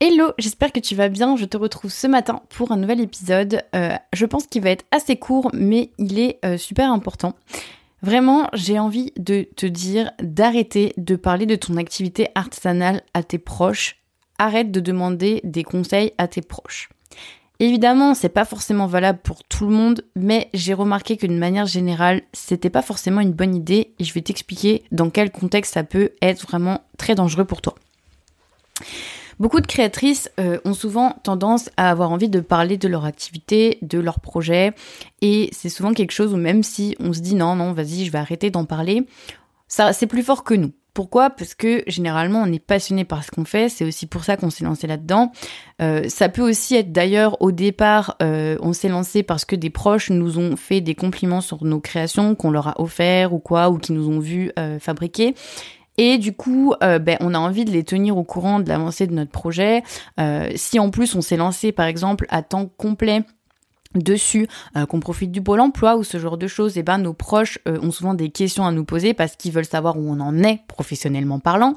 Hello, j'espère que tu vas bien. Je te retrouve ce matin pour un nouvel épisode. Euh, je pense qu'il va être assez court, mais il est euh, super important. Vraiment, j'ai envie de te dire d'arrêter de parler de ton activité artisanale à tes proches. Arrête de demander des conseils à tes proches. Évidemment, c'est pas forcément valable pour tout le monde, mais j'ai remarqué que manière générale, c'était pas forcément une bonne idée et je vais t'expliquer dans quel contexte ça peut être vraiment très dangereux pour toi. Beaucoup de créatrices euh, ont souvent tendance à avoir envie de parler de leur activité, de leur projet, et c'est souvent quelque chose où même si on se dit non, non, vas-y, je vais arrêter d'en parler, c'est plus fort que nous. Pourquoi? Parce que généralement on est passionné par ce qu'on fait, c'est aussi pour ça qu'on s'est lancé là-dedans. Euh, ça peut aussi être d'ailleurs au départ, euh, on s'est lancé parce que des proches nous ont fait des compliments sur nos créations qu'on leur a offert ou quoi, ou qui nous ont vu fabriquer. Et du coup, euh, ben, on a envie de les tenir au courant de l'avancée de notre projet. Euh, si en plus on s'est lancé par exemple à temps complet dessus, euh, qu'on profite du pôle emploi ou ce genre de choses, et eh ben nos proches euh, ont souvent des questions à nous poser parce qu'ils veulent savoir où on en est professionnellement parlant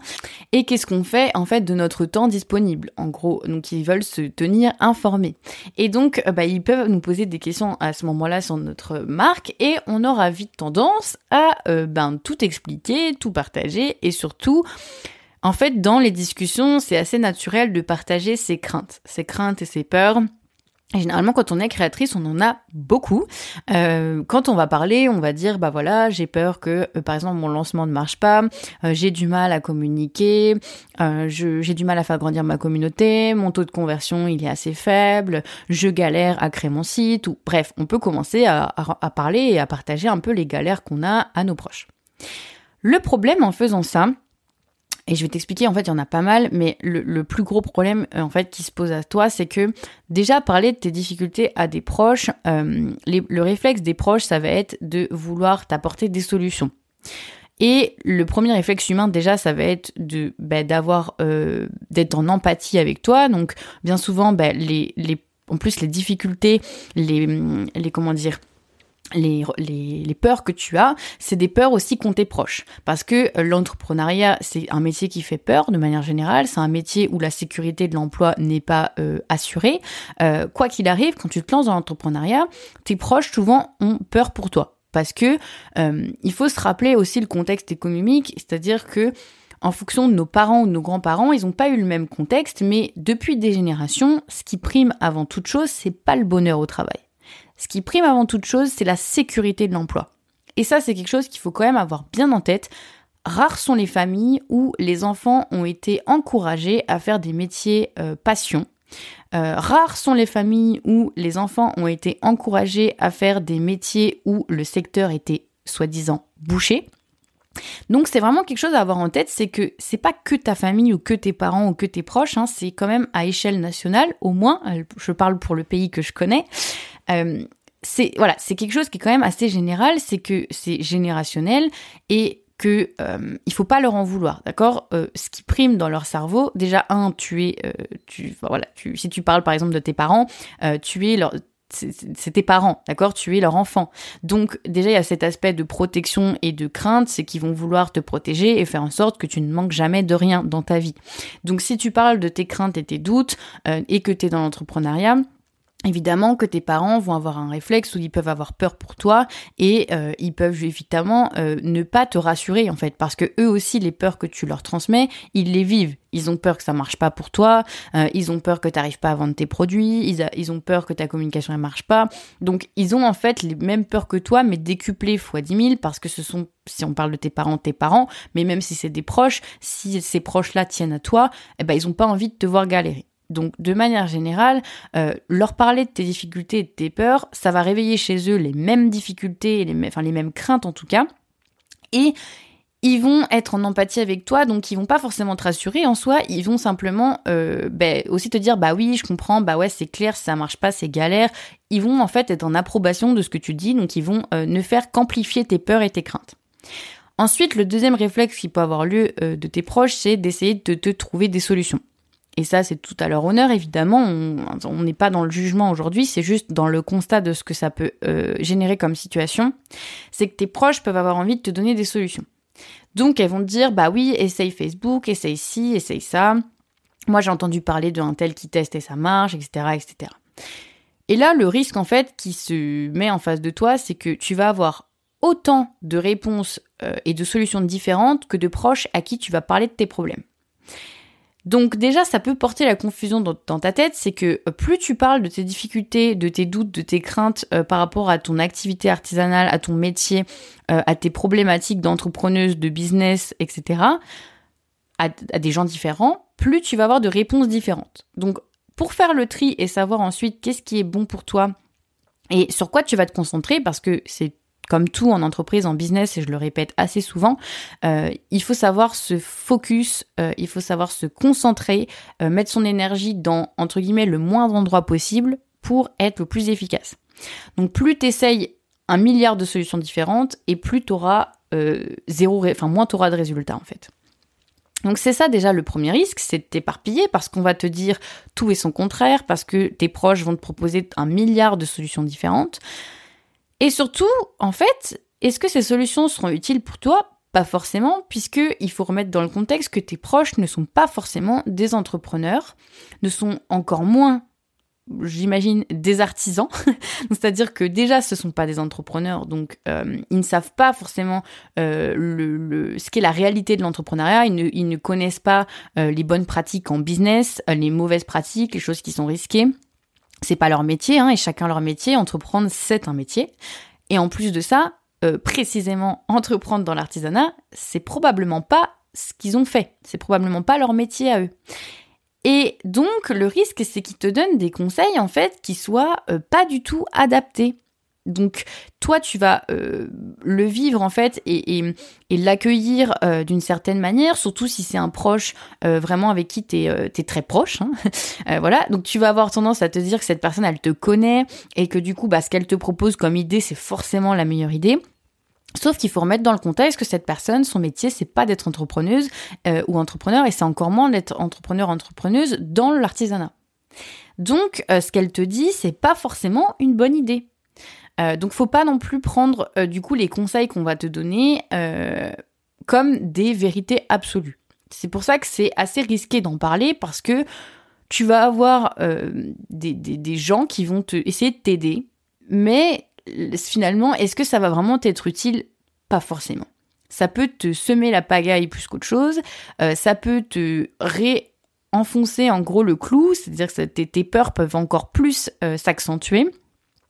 et qu'est-ce qu'on fait en fait de notre temps disponible? En gros, donc ils veulent se tenir informés. Et donc euh, bah, ils peuvent nous poser des questions à ce moment-là sur notre marque et on aura vite tendance à ben tout expliquer, tout partager et surtout en fait dans les discussions, c'est assez naturel de partager ses craintes, ses craintes et ses peurs généralement, quand on est créatrice, on en a beaucoup. Euh, quand on va parler, on va dire, bah voilà, j'ai peur que, euh, par exemple, mon lancement ne marche pas, euh, j'ai du mal à communiquer, j'ai du mal à faire grandir ma communauté, mon taux de conversion il est assez faible, je galère à créer mon site, ou bref, on peut commencer à, à parler et à partager un peu les galères qu'on a à nos proches. Le problème en faisant ça, et je vais t'expliquer, en fait, il y en a pas mal, mais le, plus gros problème, euh, en fait, qui se pose à toi, c'est que déjà parler de tes difficultés à des proches, euh, le réflexe des proches, ça va être de vouloir t'apporter des solutions. Et le premier réflexe humain, déjà, ça va être de bah, d'avoir euh, d'être en empathie avec toi. Donc, bien souvent, bah, en plus, les difficultés, les comment dire, les, les, les, peurs que tu as, c'est des peurs aussi qu'ont tes proches. Parce que euh, l'entrepreneuriat, c'est un métier qui fait peur de manière générale. C'est un métier où la sécurité de l'emploi n'est pas euh, assurée. Euh, quoi qu'il arrive, quand tu te lances dans l'entrepreneuriat, tes proches souvent ont peur pour toi. Parce que il faut se rappeler aussi le contexte économique, c'est-à-dire que en fonction de nos parents ou de nos grands-parents, ils n'ont pas eu le même contexte, mais depuis des générations, ce qui prime avant toute chose, c'est pas le bonheur au travail. Ce qui prime avant toute chose, c'est la sécurité de l'emploi. Et ça, c'est quelque chose qu'il faut quand même avoir bien en tête. Rares sont les familles où les enfants ont été encouragés à faire des métiers euh, passion. Euh, rares sont les familles où les enfants ont été encouragés à faire des métiers où le secteur était soi-disant bouché. Donc c'est vraiment quelque chose à avoir en tête, c'est que c'est pas que ta famille ou que tes parents ou que tes proches, hein, c'est quand même à échelle nationale, au moins, euh, je parle pour le pays que je connais, euh, c'est voilà, c'est quelque chose qui est quand même assez général, c'est que c'est générationnel et que euh, il faut pas leur en vouloir, d'accord? Euh, Ce qui prime dans leur cerveau, déjà un, tu es, euh, tu voilà, tu, si tu parles par exemple de tes parents, tu es leur c'est tes parents, d'accord? Tu es leur enfant. Donc déjà, il y a cet aspect de protection et de crainte, c'est qu'ils vont vouloir te protéger et faire en sorte que tu ne manques jamais de rien dans ta vie. Donc si tu parles de tes craintes et tes doutes et que tu es dans l'entrepreneuriat, Évidemment que tes parents vont avoir un réflexe où ils peuvent avoir peur pour toi et euh, ils peuvent évidemment euh, ne pas te rassurer en fait parce que eux aussi les peurs que tu leur transmets ils les vivent. Ils ont peur que ça marche pas pour toi euh, ils ont peur que tu n'arrives pas à vendre tes produits ils, ont peur que ta communication ne marche pas. Donc ils ont en fait les mêmes peurs que toi mais décuplées fois 10 000 parce que ce sont si on parle de tes parents tes parents mais même si c'est des proches si ces proches là tiennent à toi eh ben ils ont pas envie de te voir galérer donc, de manière générale, euh, leur parler de tes difficultés et de tes peurs, ça va réveiller chez eux les mêmes difficultés, les, enfin les mêmes craintes en tout cas. Et ils vont être en empathie avec toi, donc ils vont pas forcément te rassurer en soi, ils vont simplement euh, ben, aussi te dire bah oui, je comprends, bah ouais, c'est clair, ça marche pas, c'est galère. Ils vont en fait être en approbation de ce que tu dis, donc ils vont euh, ne faire qu'amplifier tes peurs et tes craintes. Ensuite, le deuxième réflexe qui peut avoir lieu de tes proches, c'est d'essayer de te trouver des solutions. Et ça, c'est tout à leur honneur, évidemment. On n'est pas dans le jugement aujourd'hui, c'est juste dans le constat de ce que ça peut euh, générer comme situation. C'est que tes proches peuvent avoir envie de te donner des solutions. Donc, elles vont te dire, bah oui, essaye Facebook, essaye ci, essaye ça. Moi, j'ai entendu parler d'un tel qui teste et ça marche, etc., etc. Et là, le risque, en fait, qui se met en face de toi, c'est que tu vas avoir autant de réponses euh, et de solutions différentes que de proches à qui tu vas parler de tes problèmes. Donc déjà, ça peut porter la confusion dans, ta tête, c'est que euh, plus tu parles de tes difficultés, de tes doutes, de tes craintes euh, par rapport à ton activité artisanale, à ton métier, à tes problématiques d'entrepreneuse, de business, etc., à, des gens différents, plus tu vas avoir de réponses différentes. Donc pour faire le tri et savoir ensuite qu'est-ce qui est bon pour toi et sur quoi tu vas te concentrer, parce que c'est comme tout en entreprise, en business, et je le répète assez souvent, euh, il faut savoir se focus, euh, il faut savoir se concentrer, euh, mettre son énergie dans, entre guillemets, le moindre endroit possible pour être le plus efficace. Donc plus tu essayes un milliard de solutions différentes, et plus tu auras zéro, enfin moins tu auras de résultats en fait. Donc c'est ça déjà le premier risque, c'est de t'éparpiller parce qu'on va te dire tout et son contraire, parce que tes proches vont te proposer un milliard de solutions différentes. Et surtout, en fait, est-ce que ces solutions seront utiles pour toi? Pas forcément, puisque il faut remettre dans le contexte que tes proches ne sont pas forcément des entrepreneurs, ne sont encore moins j'imagine, des artisans. C'est-à-dire que déjà, ce ne sont pas des entrepreneurs, donc euh, ils ne savent pas forcément euh, ce qu'est la réalité de l'entrepreneuriat. Ils ne, connaissent pas euh, les bonnes pratiques en business, les mauvaises pratiques, les choses qui sont risquées c'est pas leur métier, hein, et chacun leur métier. Entreprendre, c'est un métier. Et en plus de ça, euh, précisément entreprendre dans l'artisanat, c'est probablement pas ce qu'ils ont fait. C'est probablement pas leur métier à eux. Et donc, le risque, c'est qu'ils te donnent des conseils, en fait, qui soient euh, pas du tout adaptés. Donc toi, tu vas euh, le vivre en fait et, l'accueillir euh, d'une certaine manière, surtout si c'est un proche euh, vraiment avec qui tu es, très proche. Hein. voilà, donc tu vas avoir tendance à te dire que cette personne, elle te connaît et que du coup, bah, ce qu'elle te propose comme idée, c'est forcément la meilleure idée. Sauf qu'il faut remettre dans le contexte que cette personne, son métier, c'est pas d'être entrepreneuse ou entrepreneur, et c'est encore moins d'être entrepreneur entrepreneuse dans l'artisanat. Donc, ce qu'elle te dit, c'est pas forcément une bonne idée. Euh, donc faut pas non plus prendre euh, du coup les conseils qu'on va te donner euh, comme des vérités absolues. C'est pour ça que c'est assez risqué d'en parler parce que tu vas avoir des, des, gens qui vont essayer de t'aider, mais finalement, est-ce que ça va vraiment t'être utile? Pas forcément. Ça peut te semer la pagaille plus qu'autre chose, ça peut te réenfoncer en gros le clou, c'est-à-dire que tes, tes, peurs peuvent encore plus s'accentuer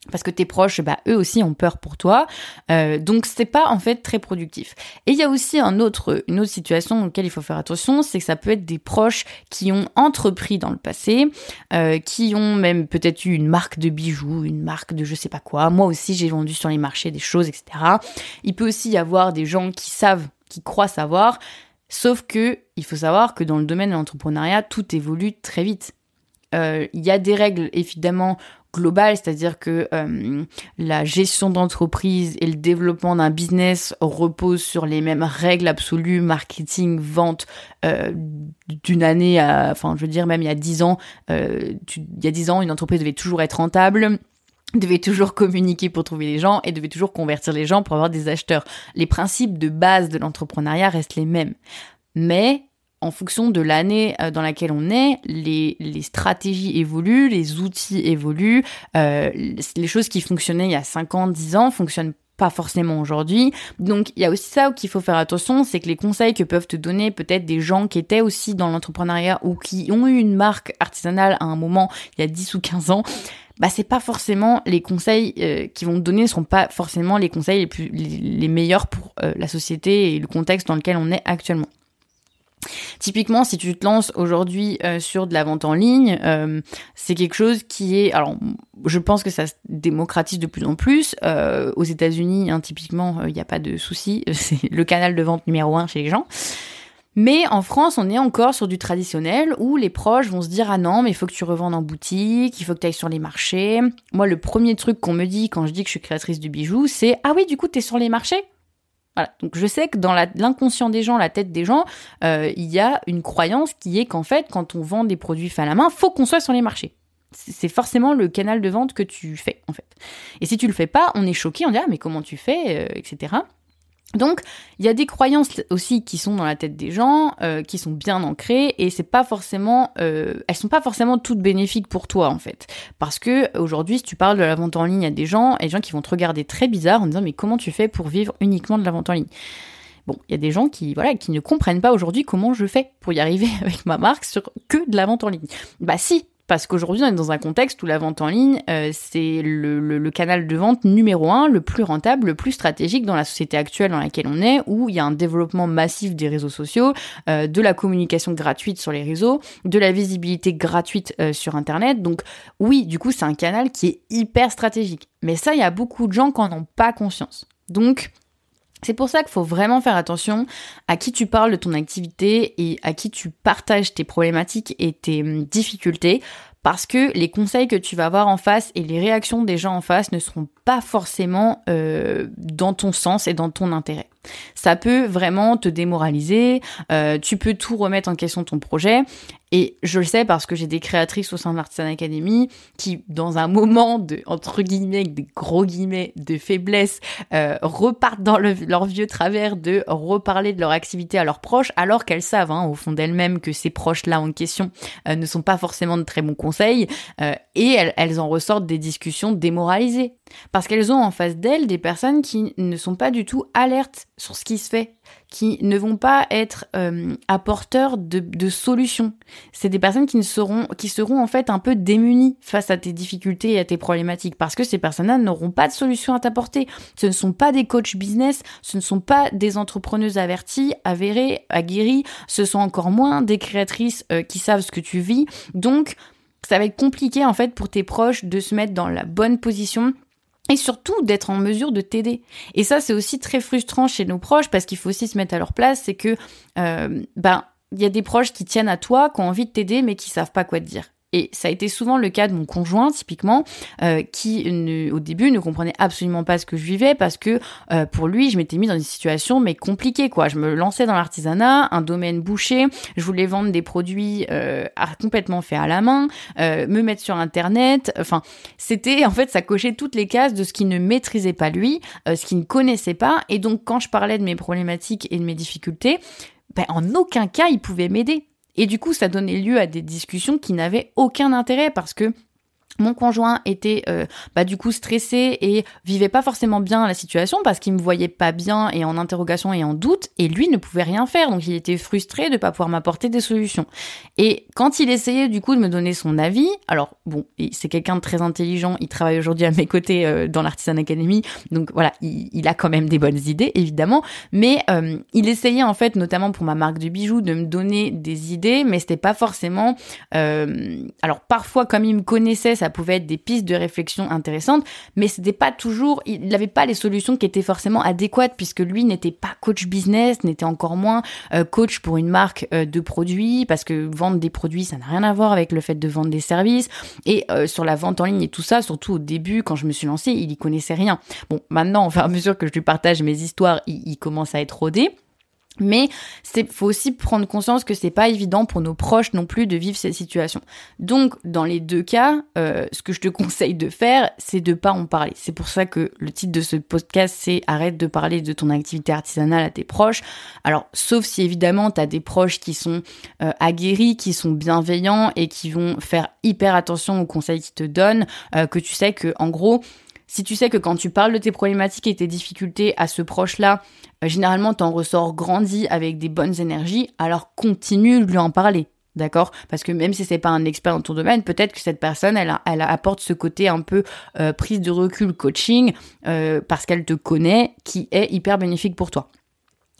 parce que tes proches, bah, eux aussi ont peur pour toi. Euh, donc c'est pas en fait très productif. Et il y a aussi une autre situation laquelle il faut faire attention, c'est que ça peut être des proches qui ont entrepris dans le passé, euh, qui ont même peut-être eu une marque de bijoux, une marque de je sais pas quoi. Moi aussi j'ai vendu sur les marchés des choses, etc. Il peut aussi y avoir des gens qui savent, qui croient savoir, sauf que il faut savoir que dans le domaine de l'entrepreneuriat, tout évolue très vite. Euh, il y a des règles évidemment global, c'est-à-dire que euh, la gestion d'entreprise et le développement d'un business reposent sur les mêmes règles absolues, marketing, vente, euh, d'une année à, enfin, je veux dire, même il y a dix ans, euh, il y a dix ans, une entreprise devait toujours être rentable devait toujours communiquer pour trouver les gens et devait toujours convertir les gens pour avoir des acheteurs. Les principes de base de l'entrepreneuriat restent les mêmes. Mais en fonction de l'année euh, dans laquelle on est, les, stratégies évoluent, les outils évoluent, euh, les choses qui fonctionnaient il y a 5 ans, 10 ans fonctionnent pas forcément aujourd'hui. Donc il y a aussi ça qu'il faut faire attention, c'est que les conseils que peuvent te donner peut-être des gens qui étaient aussi dans l'entrepreneuriat ou qui ont eu une marque artisanale à un moment il y a 10 ou 15 ans, bah c'est pas forcément les conseils euh, qui vont te donner sont pas forcément les conseils les plus les, meilleurs pour la société et le contexte dans lequel on est actuellement. Typiquement, si tu te lances aujourd'hui euh, sur de la vente en ligne, euh, c'est quelque chose qui est, alors, je pense que ça se démocratise de plus en plus. Euh, aux États-Unis, hein, typiquement, il n'y a pas de souci, c'est le canal de vente numéro un chez les gens. Mais en France, on est encore sur du traditionnel où les proches vont se dire ah non, mais il faut que tu revendes en boutique, il faut que tu ailles sur les marchés. Moi, le premier truc qu'on me dit quand je dis que je suis créatrice du bijou, c'est ah oui, du coup, tu es sur les marchés? Voilà. Donc je sais que dans l'inconscient des gens, la tête des gens, euh, il y a une croyance qui est qu'en fait, quand on vend des produits faits à la main, faut qu'on soit sur les marchés. C'est forcément le canal de vente que tu fais, en fait. Et si tu le fais pas, on est choqué, on dit ah mais comment tu fais, euh, etc. Donc, il y a des croyances aussi qui sont dans la tête des gens, euh, qui sont bien ancrées, et c'est pas forcément, euh, elles sont pas forcément toutes bénéfiques pour toi en fait, parce que aujourd'hui, si tu parles de la vente en ligne à des gens, et des gens qui vont te regarder très bizarre en disant mais comment tu fais pour vivre uniquement de la vente en ligne? Bon, il y a des gens qui voilà qui ne comprennent pas aujourd'hui comment je fais pour y arriver avec ma marque sur que de la vente en ligne. Bah si, parce qu'aujourd'hui on est dans un contexte où la vente en ligne, euh, c'est le, canal de vente numéro un, le plus rentable, le plus stratégique dans la société actuelle dans laquelle on est, où il y a un développement massif des réseaux sociaux, euh, de la communication gratuite sur les réseaux, de la visibilité gratuite euh, sur Internet. Donc oui, du coup c'est un canal qui est hyper stratégique. Mais ça, il y a beaucoup de gens qui n'en ont pas conscience. Donc c'est pour ça qu'il faut vraiment faire attention à qui tu parles de ton activité et à qui tu partages tes problématiques et tes hum, difficultés parce que les conseils que tu vas avoir en face et les réactions des gens en face ne seront pas forcément euh, dans ton sens et dans ton intérêt. Ça peut vraiment te démoraliser, euh, tu peux tout remettre en question ton projet. Et je le sais parce que j'ai des créatrices au sein de l'Artisan Academy qui, dans un moment de, entre guillemets, des gros guillemets, de faiblesse, euh, repartent dans leur vieux travers de reparler de leur activité à leurs proches, alors qu'elles savent, hein, au fond d'elles-mêmes, que ces proches-là en question euh, ne sont pas forcément de très bons conseils. et elles, elles en ressortent des discussions démoralisées. Parce qu'elles ont en face d'elles des personnes qui ne sont pas du tout alertes sur ce qui se fait, qui ne vont pas être euh, apporteurs de, solutions. C'est des personnes qui, ne seront, qui seront en fait un peu démunies face à tes difficultés et à tes problématiques, parce que ces personnes-là n'auront pas de solution à t'apporter. Ce ne sont pas des coachs business, ce ne sont pas des entrepreneuses averties, avérées, aguerries, ce sont encore moins des créatrices euh, qui savent ce que tu vis. Donc, ça va être compliqué en fait pour tes proches de se mettre dans la bonne position et surtout d'être en mesure de t'aider. Et ça, c'est aussi très frustrant chez nos proches parce qu'il faut aussi se mettre à leur place. C'est que, euh, ben, il y a des proches qui tiennent à toi, qui ont envie de t'aider, mais qui savent pas quoi te dire. Et ça a été souvent le cas de mon conjoint, typiquement, euh, qui au début ne comprenait absolument pas ce que je vivais parce que euh, pour lui, je m'étais mis dans une situation mais compliquée quoi. Je me lançais dans l'artisanat, un domaine bouché, je voulais vendre des produits euh, complètement faits à la main, me mettre sur internet. Enfin, c'était en fait ça cochait toutes les cases de ce qu'il ne maîtrisait pas lui, ce qu'il ne connaissait pas. Et donc quand je parlais de mes problématiques et de mes difficultés, ben, en aucun cas il pouvait m'aider. Et du coup, ça donnait lieu à des discussions qui n'avaient aucun intérêt parce que mon conjoint était euh, bah, du coup stressé et vivait pas forcément bien la situation parce qu'il me voyait pas bien et en interrogation et en doute et lui ne pouvait rien faire donc il était frustré de pas pouvoir m'apporter des solutions. Et quand il essayait du coup de me donner son avis, alors bon, c'est quelqu'un de très intelligent, il travaille aujourd'hui à mes côtés euh, dans l'Artisan Academy donc voilà, il, a quand même des bonnes idées évidemment, mais euh, il essayait en fait notamment pour ma marque de bijoux de me donner des idées mais c'était pas forcément alors parfois comme il me connaissait ça pouvait être des pistes de réflexion intéressantes, mais c'était pas toujours, il n'avait pas les solutions qui étaient forcément adéquates puisque lui n'était pas coach business, n'était encore moins euh, coach pour une marque euh, de produits parce que vendre des produits ça n'a rien à voir avec le fait de vendre des services et euh, sur la vente en ligne et tout ça, surtout au début quand je me suis lancée, il y connaissait rien. Bon, maintenant, au fur et à mesure que je lui partage mes histoires, il, il commence à être rodé. Mais c'est faut aussi prendre conscience que c'est pas évident pour nos proches non plus de vivre cette situation. Donc dans les deux cas, euh, ce que je te conseille de faire, c'est de pas en parler. C'est pour ça que le titre de ce podcast c'est arrête de parler de ton activité artisanale à tes proches. Alors sauf si évidemment tu des proches qui sont euh, aguerris, qui sont bienveillants et qui vont faire hyper attention aux conseils qu'ils te donnent, euh, que tu sais que en gros si tu sais que quand tu parles de tes problématiques et tes difficultés à ce proche-là, euh, généralement t'en ressors grandi avec des bonnes énergies, alors continue de lui en parler. D'accord? Parce que même si c'est pas un expert dans ton domaine, peut-être que cette personne, elle, apporte ce côté un peu euh, prise de recul, coaching, euh, parce qu'elle te connaît, qui est hyper bénéfique pour toi.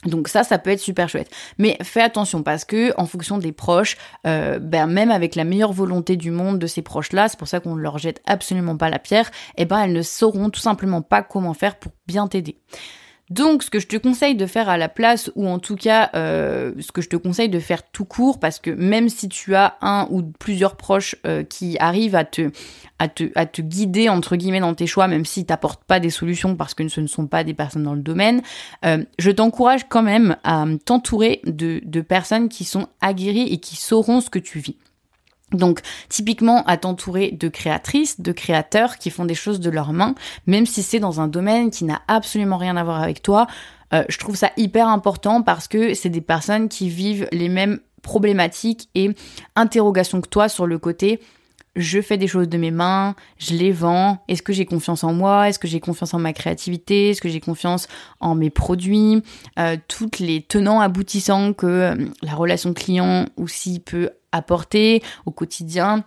Donc ça, ça peut être super chouette. Mais fais attention parce que en fonction des proches, euh, ben même avec la meilleure volonté du monde de ces proches-là, c'est pour ça qu'on ne leur jette absolument pas la pierre. Et eh ben elles ne sauront tout simplement pas comment faire pour bien t'aider. Donc, ce que je te conseille de faire à la place, ou en tout cas, euh, ce que je te conseille de faire tout court, parce que même si tu as un ou plusieurs proches euh, qui arrivent à te, à te, à te guider entre guillemets dans tes choix, même s'ils t'apportent pas des solutions parce que ce ne sont pas des personnes dans le domaine, euh, je t'encourage quand même à t'entourer de, de personnes qui sont aguerries et qui sauront ce que tu vis. Donc, typiquement, à t'entourer de créatrices, de créateurs qui font des choses de leurs mains, même si c'est dans un domaine qui n'a absolument rien à voir avec toi, euh, je trouve ça hyper important parce que c'est des personnes qui vivent les mêmes problématiques et interrogations que toi sur le côté je fais des choses de mes mains, je les vends, est-ce que j'ai confiance en moi, est-ce que j'ai confiance en ma créativité, est-ce que j'ai confiance en mes produits, euh, toutes les tenants aboutissants que euh, la relation client aussi peut apporter au quotidien.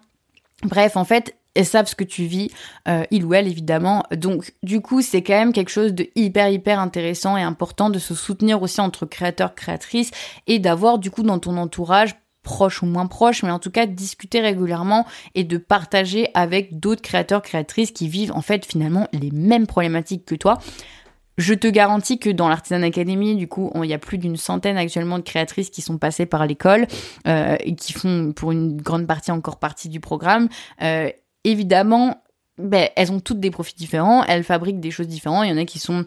Bref, en fait, elles savent ce que tu vis, euh, il ou elle évidemment. Donc du coup, c'est quand même quelque chose de hyper hyper intéressant et important de se soutenir aussi entre créateurs créatrices et d'avoir du coup dans ton entourage proche ou moins proche, mais en tout cas discuter régulièrement et de partager avec d'autres créateurs créatrices qui vivent en fait finalement les mêmes problématiques que toi. Je te garantis que dans l'Artisan Academy, du coup, il y a plus d'une centaine actuellement de créatrices qui sont passées par l'école euh, et qui font pour une grande partie encore partie du programme. Euh, évidemment, ben, elles ont toutes des profils différents, elles fabriquent des choses différentes. Il y en a qui sont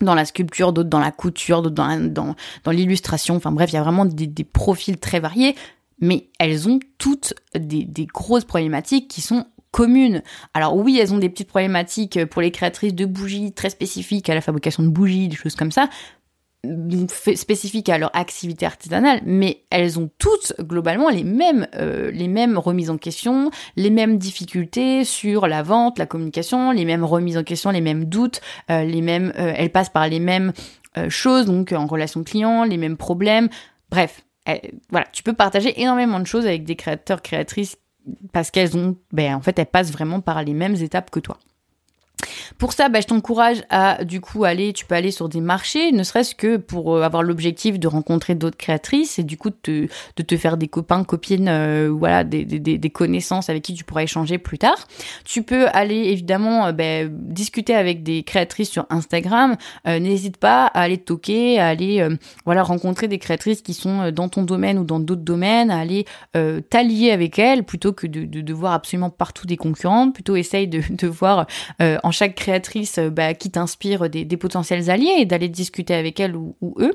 dans la sculpture, d'autres dans la couture, d'autres dans, l'illustration. Enfin bref, il y a vraiment des, profils très variés, mais elles ont toutes des grosses problématiques qui sont communes. Alors oui, elles ont des petites problématiques pour les créatrices de bougies très spécifiques à la fabrication de bougies, des choses comme ça, spécifiques à leur activité artisanale, mais elles ont toutes globalement les mêmes, euh, les mêmes remises en question, les mêmes difficultés sur la vente, la communication, les mêmes remises en question, les mêmes doutes, euh, les mêmes, euh, elles passent par les mêmes choses, donc en relation client, les mêmes problèmes. Bref, voilà, tu peux partager énormément de choses avec des créateurs, créatrices parce qu'elles ont, ben en fait, elles passent vraiment par les mêmes étapes que toi. Pour ça, bah, je t'encourage à du coup aller, tu peux aller sur des marchés, ne serait-ce que pour euh, avoir l'objectif de rencontrer d'autres créatrices et du coup de te, faire des copains, copines, euh, voilà, des, des, des, connaissances avec qui tu pourras échanger plus tard. Tu peux aller évidemment euh, bah, discuter avec des créatrices sur Instagram. N'hésite pas à aller toquer, à aller voilà rencontrer des créatrices qui sont dans ton domaine ou dans d'autres domaines, à aller t'allier avec elles plutôt que de, de, de, voir absolument partout des concurrentes. Plutôt essaye de, de voir en chaque créatrice euh, bah, qui t'inspire des, potentiels alliés et d'aller discuter avec elle ou, eux.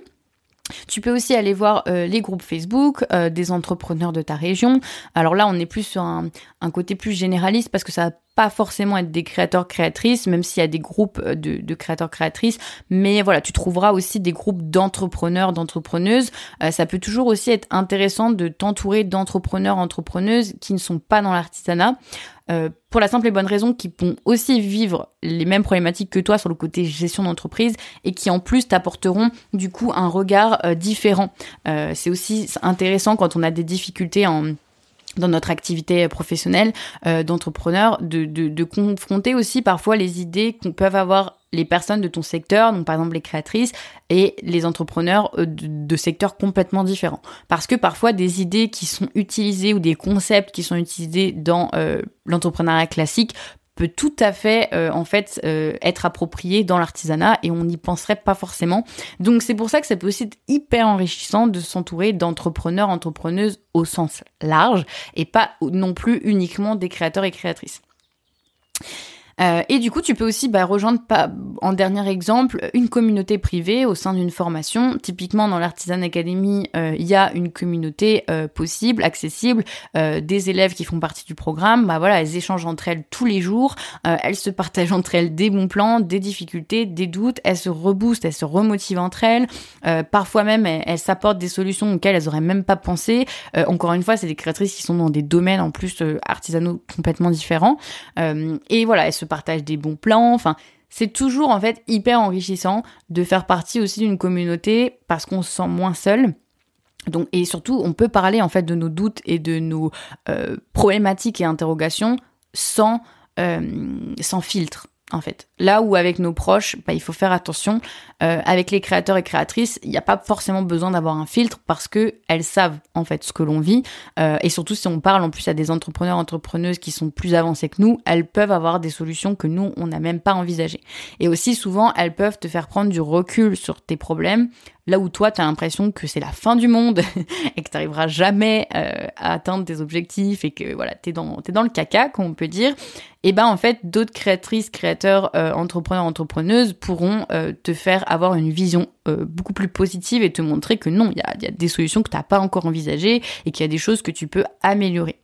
Tu peux aussi aller voir euh, les groupes Facebook euh, des entrepreneurs de ta région. Alors là, on est plus sur un, côté plus généraliste parce que ça pas forcément être des créateurs créatrices, même s'il y a des groupes de, de, créateurs créatrices. Mais voilà, tu trouveras aussi des groupes d'entrepreneurs, d'entrepreneuses. ça peut toujours aussi être intéressant de t'entourer d'entrepreneurs, entrepreneuses qui ne sont pas dans l'artisanat. Euh, pour la simple et bonne raison qu'ils vont aussi vivre les mêmes problématiques que toi sur le côté gestion d'entreprise et qui en plus t'apporteront du coup un regard euh, différent. Euh, c'est aussi intéressant quand on a des difficultés en dans notre activité professionnelle d'entrepreneur, de, de, de, confronter aussi parfois les idées qu'on peut avoir les personnes de ton secteur, donc par exemple les créatrices et les entrepreneurs euh, de, secteurs complètement différents. Parce que parfois des idées qui sont utilisées ou des concepts qui sont utilisés dans euh, l'entrepreneuriat classique peut tout à fait euh, en fait être approprié dans l'artisanat et on n'y penserait pas forcément. Donc c'est pour ça que ça peut aussi être hyper enrichissant de s'entourer d'entrepreneurs, entrepreneuses au sens large et pas non plus uniquement des créateurs et créatrices. Euh, et du coup, tu peux aussi bah, rejoindre, en dernier exemple, une communauté privée au sein d'une formation. Typiquement, dans l'Artisan Academy, euh, il y a une communauté euh, possible, accessible, des élèves qui font partie du programme. Bah voilà, elles échangent entre elles tous les jours. elles se partagent entre elles des bons plans, des difficultés, des doutes. Elles se reboostent, elles se remotivent entre elles. parfois même, elles, s'apportent des solutions auxquelles elles auraient même pas pensé. encore une fois, c'est des créatrices qui sont dans des domaines en plus artisanaux complètement différents. et voilà, elles se partage des bons plans. Enfin, c'est toujours en fait hyper enrichissant de faire partie aussi d'une communauté parce qu'on se sent moins seul. Donc, et surtout, on peut parler en fait de nos doutes et de nos euh, problématiques et interrogations sans, euh, sans filtre en fait. Là où avec nos proches, bah, il faut faire attention. Euh, avec les créateurs et créatrices, il n'y a pas forcément besoin d'avoir un filtre parce que elles savent en fait ce que l'on vit. Euh, et surtout si on parle en plus à des entrepreneurs, entrepreneuses qui sont plus avancés que nous, elles peuvent avoir des solutions que nous, on n'a même pas envisagées. Et aussi souvent, elles peuvent te faire prendre du recul sur tes problèmes, là où toi, tu as l'impression que c'est la fin du monde et que tu n'arriveras jamais euh, à atteindre tes objectifs et que voilà, tu es dans, dans le caca, comme on peut dire, et ben en fait, d'autres créatrices, créateurs, euh, entrepreneurs, entrepreneuses pourront euh, te faire avoir une vision beaucoup plus positive et te montrer que non, il y a, des solutions que tu n'as pas encore envisagées et qu'il y a des choses que tu peux améliorer.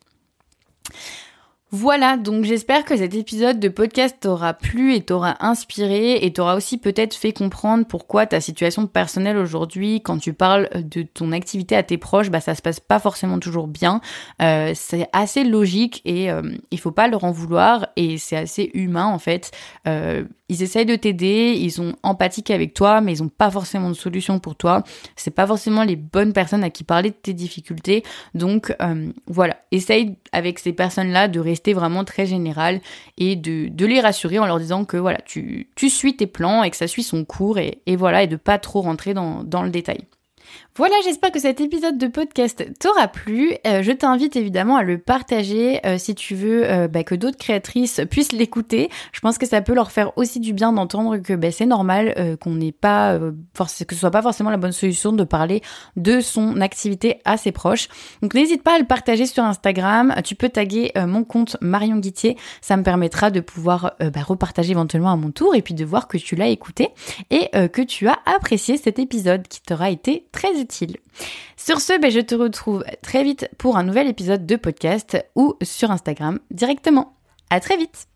Voilà, donc j'espère que cet épisode de podcast t'aura plu et t'aura inspiré et t'aura aussi peut-être fait comprendre pourquoi ta situation personnelle aujourd'hui, quand tu parles de ton activité à tes proches, bah ça se passe pas forcément toujours bien. Euh, c'est assez logique et euh, il faut pas leur en vouloir et c'est assez humain en fait. Euh, ils essayent de t'aider, ils sont empathiques avec toi, mais ils ont pas forcément de solution pour toi. C'est pas forcément les bonnes personnes à qui parler de tes difficultés. Donc euh, voilà, essaye avec ces personnes-là de rester vraiment très général et de, les rassurer en leur disant que voilà, tu, suis tes plans et que ça suit son cours et, et voilà, et de pas trop rentrer dans le détail. Voilà, j'espère que cet épisode de podcast t'aura plu. Euh, je t'invite évidemment à le partager euh, si tu veux euh, bah, que d'autres créatrices puissent l'écouter. Je pense que ça peut leur faire aussi du bien d'entendre que bah, c'est normal qu'on n'ait pas, que ce soit pas forcément la bonne solution de parler de son activité à ses proches. Donc n'hésite pas à le partager sur Instagram. Tu peux taguer mon compte Marion Guittier. Ça me permettra de pouvoir bah, repartager éventuellement à mon tour et puis de voir que tu l'as écouté et que tu as apprécié cet épisode qui t'aura été très utile. Sur ce, ben, je te retrouve très vite pour un nouvel épisode de podcast ou sur Instagram directement. À très vite!